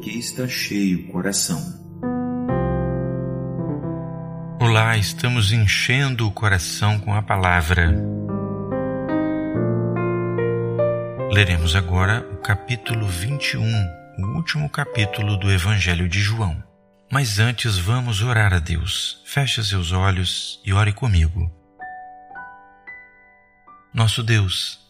que está cheio o coração. Olá, estamos enchendo o coração com a palavra. Leremos agora o capítulo 21, o último capítulo do Evangelho de João. Mas antes vamos orar a Deus. Feche seus olhos e ore comigo. Nosso Deus,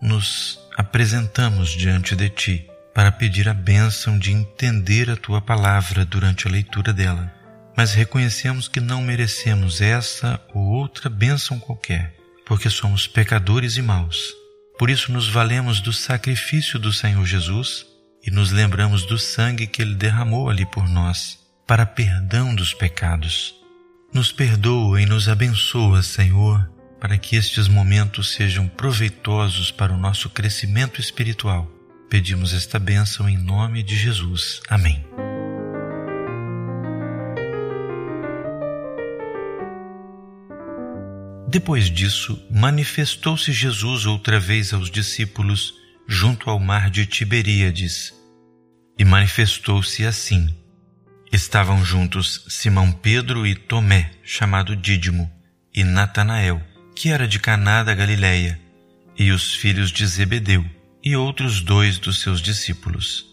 nos apresentamos diante de Ti para pedir a bênção de entender a Tua palavra durante a leitura dela, mas reconhecemos que não merecemos essa ou outra bênção qualquer, porque somos pecadores e maus por isso nos valemos do sacrifício do Senhor Jesus e nos lembramos do sangue que ele derramou ali por nós, para perdão dos pecados. Nos perdoa e nos abençoa, Senhor, para que estes momentos sejam proveitosos para o nosso crescimento espiritual. Pedimos esta bênção em nome de Jesus. Amém. Depois disso, manifestou-se Jesus outra vez aos discípulos junto ao mar de Tiberíades. E manifestou-se assim. Estavam juntos Simão Pedro e Tomé, chamado Dídimo, e Natanael, que era de Caná da Galiléia, e os filhos de Zebedeu, e outros dois dos seus discípulos.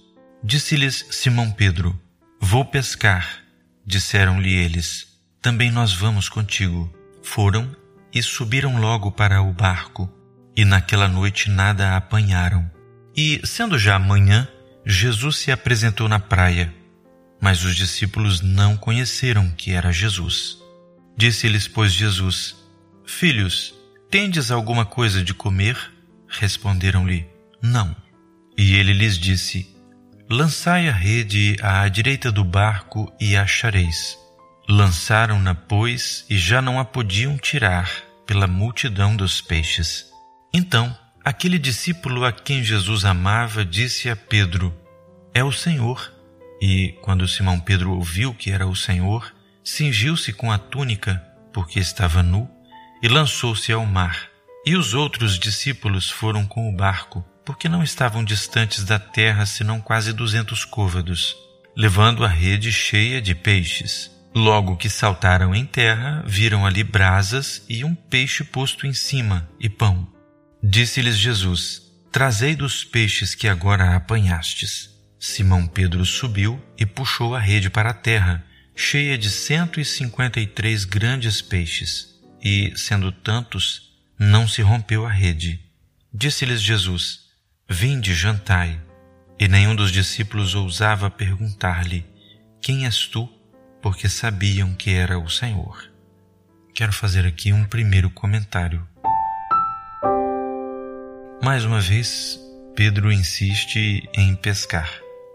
Disse-lhes Simão Pedro: Vou pescar. Disseram-lhe eles: Também nós vamos contigo. Foram e subiram logo para o barco, e naquela noite nada apanharam. E, sendo já manhã, Jesus se apresentou na praia, mas os discípulos não conheceram que era Jesus. Disse-lhes, pois, Jesus: Filhos, tendes alguma coisa de comer? Responderam-lhe: Não. E ele lhes disse: Lançai a rede à direita do barco e achareis. Lançaram-na, pois, e já não a podiam tirar pela multidão dos peixes. Então, aquele discípulo a quem Jesus amava disse a Pedro: É o Senhor. E, quando Simão Pedro ouviu que era o Senhor, cingiu-se com a túnica, porque estava nu, e lançou-se ao mar. E os outros discípulos foram com o barco, porque não estavam distantes da terra senão quase duzentos côvados, levando a rede cheia de peixes. Logo que saltaram em terra, viram ali brasas e um peixe posto em cima, e pão. Disse-lhes Jesus: Trazei dos peixes que agora apanhastes. Simão Pedro subiu e puxou a rede para a terra, cheia de cento e cinquenta e três grandes peixes, e, sendo tantos, não se rompeu a rede. Disse-lhes Jesus: Vinde, jantai. E nenhum dos discípulos ousava perguntar-lhe: Quem és tu? porque sabiam que era o Senhor. Quero fazer aqui um primeiro comentário. Mais uma vez, Pedro insiste em pescar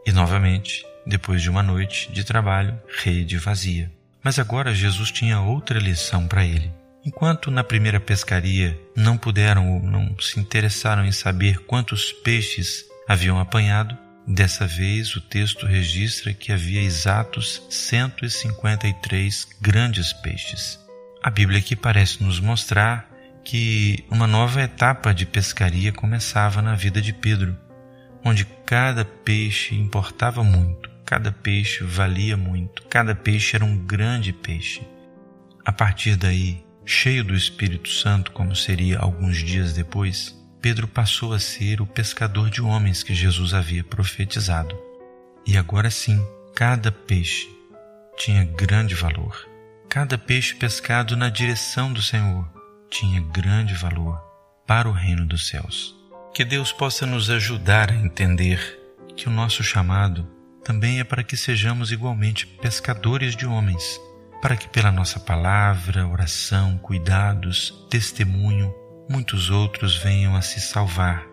e, novamente, depois de uma noite de trabalho, rede vazia. Mas agora Jesus tinha outra lição para ele. Enquanto na primeira pescaria não puderam ou não se interessaram em saber quantos peixes haviam apanhado, Dessa vez, o texto registra que havia exatos 153 grandes peixes. A Bíblia aqui parece nos mostrar que uma nova etapa de pescaria começava na vida de Pedro, onde cada peixe importava muito, cada peixe valia muito, cada peixe era um grande peixe. A partir daí, cheio do Espírito Santo, como seria alguns dias depois, Pedro passou a ser o pescador de homens que Jesus havia profetizado. E agora sim, cada peixe tinha grande valor. Cada peixe pescado na direção do Senhor tinha grande valor para o reino dos céus. Que Deus possa nos ajudar a entender que o nosso chamado também é para que sejamos igualmente pescadores de homens, para que pela nossa palavra, oração, cuidados, testemunho, muitos outros venham a se salvar,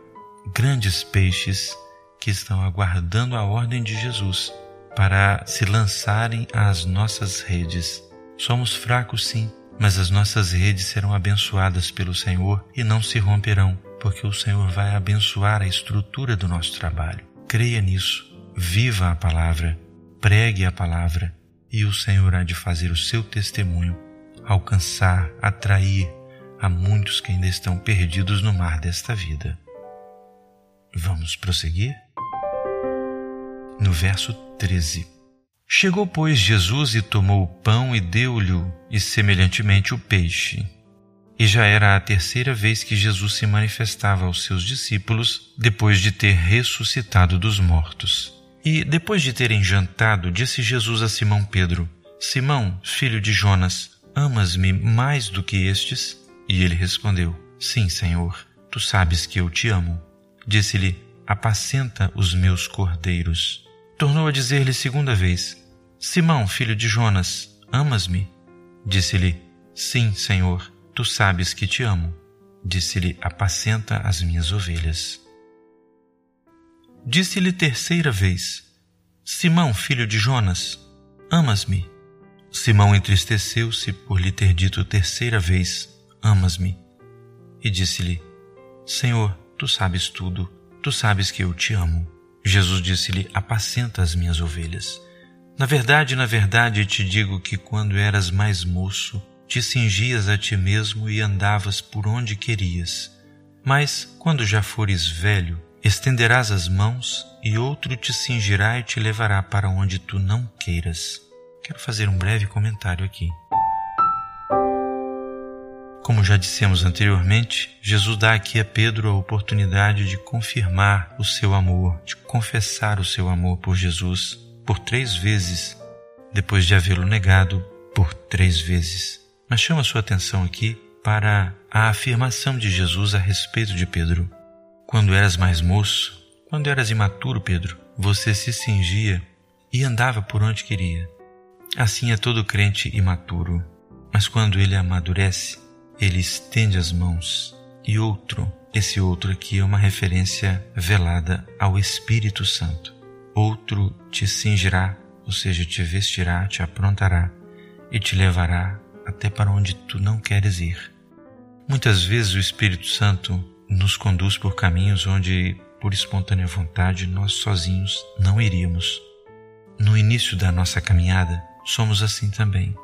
grandes peixes que estão aguardando a ordem de Jesus para se lançarem às nossas redes. Somos fracos, sim, mas as nossas redes serão abençoadas pelo Senhor e não se romperão, porque o Senhor vai abençoar a estrutura do nosso trabalho. Creia nisso, viva a palavra, pregue a palavra, e o Senhor há de fazer o seu testemunho alcançar, atrair, há muitos que ainda estão perdidos no mar desta vida. Vamos prosseguir? no verso 13. Chegou, pois, Jesus e tomou o pão e deu-lhe, e semelhantemente o peixe. E já era a terceira vez que Jesus se manifestava aos seus discípulos depois de ter ressuscitado dos mortos. E depois de terem jantado, disse Jesus a Simão Pedro: Simão, filho de Jonas, amas-me mais do que estes? E ele respondeu: Sim, Senhor, tu sabes que eu te amo. Disse-lhe: Apacenta os meus cordeiros. Tornou a dizer-lhe segunda vez: Simão, filho de Jonas, amas-me? Disse-lhe: Sim, Senhor, tu sabes que te amo. Disse-lhe: Apacenta as minhas ovelhas. Disse-lhe terceira vez: Simão, filho de Jonas, amas-me? Simão entristeceu-se por lhe ter dito terceira vez: Amas-me? E disse-lhe: Senhor, tu sabes tudo, tu sabes que eu te amo. Jesus disse-lhe: Apacenta as minhas ovelhas. Na verdade, na verdade te digo que quando eras mais moço, te cingias a ti mesmo e andavas por onde querias. Mas, quando já fores velho, estenderás as mãos e outro te cingirá e te levará para onde tu não queiras. Quero fazer um breve comentário aqui. Como já dissemos anteriormente, Jesus dá aqui a Pedro a oportunidade de confirmar o seu amor, de confessar o seu amor por Jesus por três vezes, depois de havê-lo negado por três vezes. Mas chama sua atenção aqui para a afirmação de Jesus a respeito de Pedro. Quando eras mais moço, quando eras imaturo, Pedro, você se cingia e andava por onde queria. Assim é todo crente imaturo, mas quando ele amadurece, ele estende as mãos e outro, esse outro aqui é uma referência velada ao Espírito Santo. Outro te cingirá, ou seja, te vestirá, te aprontará e te levará até para onde tu não queres ir. Muitas vezes o Espírito Santo nos conduz por caminhos onde, por espontânea vontade, nós sozinhos não iríamos. No início da nossa caminhada, somos assim também,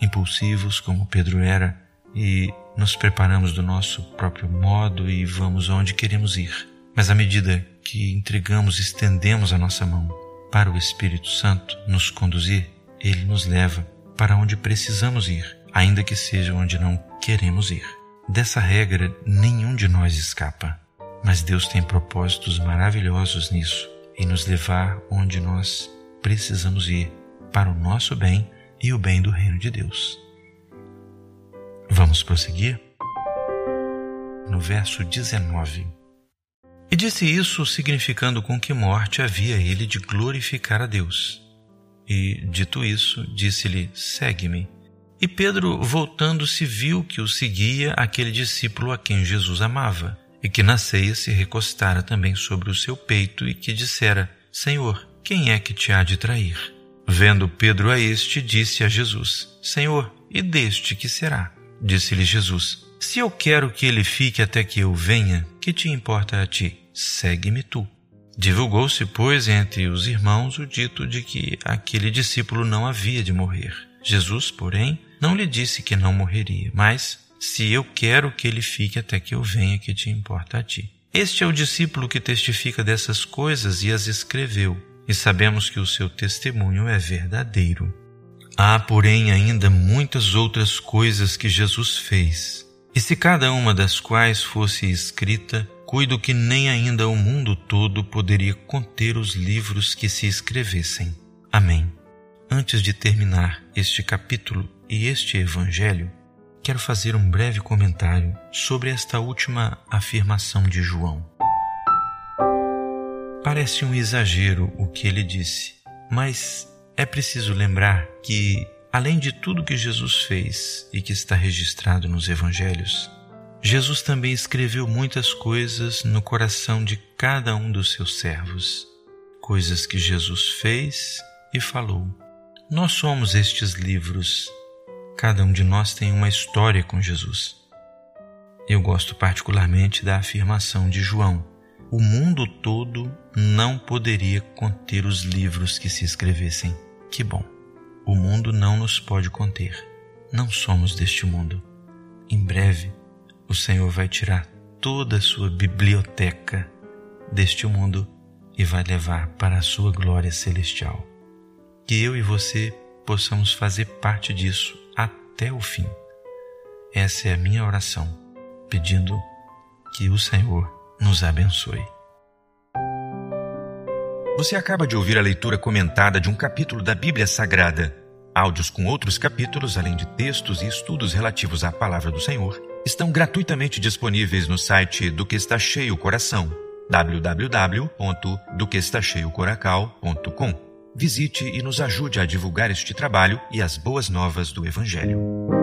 impulsivos como Pedro era e nos preparamos do nosso próprio modo e vamos aonde queremos ir. Mas à medida que entregamos, estendemos a nossa mão para o Espírito Santo nos conduzir, ele nos leva para onde precisamos ir, ainda que seja onde não queremos ir. Dessa regra, nenhum de nós escapa, mas Deus tem propósitos maravilhosos nisso, em nos levar onde nós precisamos ir para o nosso bem e o bem do reino de Deus. Vamos prosseguir? No verso 19. E disse isso significando com que morte havia ele de glorificar a Deus. E, dito isso, disse-lhe: Segue-me. E Pedro, voltando-se, viu que o seguia aquele discípulo a quem Jesus amava, e que na ceia se recostara também sobre o seu peito e que dissera: Senhor, quem é que te há de trair? Vendo Pedro a este, disse a Jesus: Senhor, e deste que será? Disse-lhe Jesus: Se eu quero que ele fique até que eu venha, que te importa a ti? Segue-me tu. Divulgou-se, pois, entre os irmãos o dito de que aquele discípulo não havia de morrer. Jesus, porém, não lhe disse que não morreria, mas se eu quero que ele fique até que eu venha, que te importa a ti. Este é o discípulo que testifica dessas coisas e as escreveu e sabemos que o seu testemunho é verdadeiro. Há, porém, ainda muitas outras coisas que Jesus fez, e se cada uma das quais fosse escrita, cuido que nem ainda o mundo todo poderia conter os livros que se escrevessem. Amém. Antes de terminar este capítulo e este evangelho, quero fazer um breve comentário sobre esta última afirmação de João. Parece um exagero o que ele disse, mas é preciso lembrar que, além de tudo que Jesus fez e que está registrado nos evangelhos, Jesus também escreveu muitas coisas no coração de cada um dos seus servos, coisas que Jesus fez e falou. Nós somos estes livros. Cada um de nós tem uma história com Jesus. Eu gosto particularmente da afirmação de João o mundo todo não poderia conter os livros que se escrevessem. Que bom! O mundo não nos pode conter. Não somos deste mundo. Em breve, o Senhor vai tirar toda a sua biblioteca deste mundo e vai levar para a sua glória celestial. Que eu e você possamos fazer parte disso até o fim. Essa é a minha oração, pedindo que o Senhor nos abençoe. Você acaba de ouvir a leitura comentada de um capítulo da Bíblia Sagrada. Áudios com outros capítulos, além de textos e estudos relativos à palavra do Senhor, estão gratuitamente disponíveis no site do que está cheio coração, www.doquestacheiocoracal.com. Visite e nos ajude a divulgar este trabalho e as boas novas do Evangelho.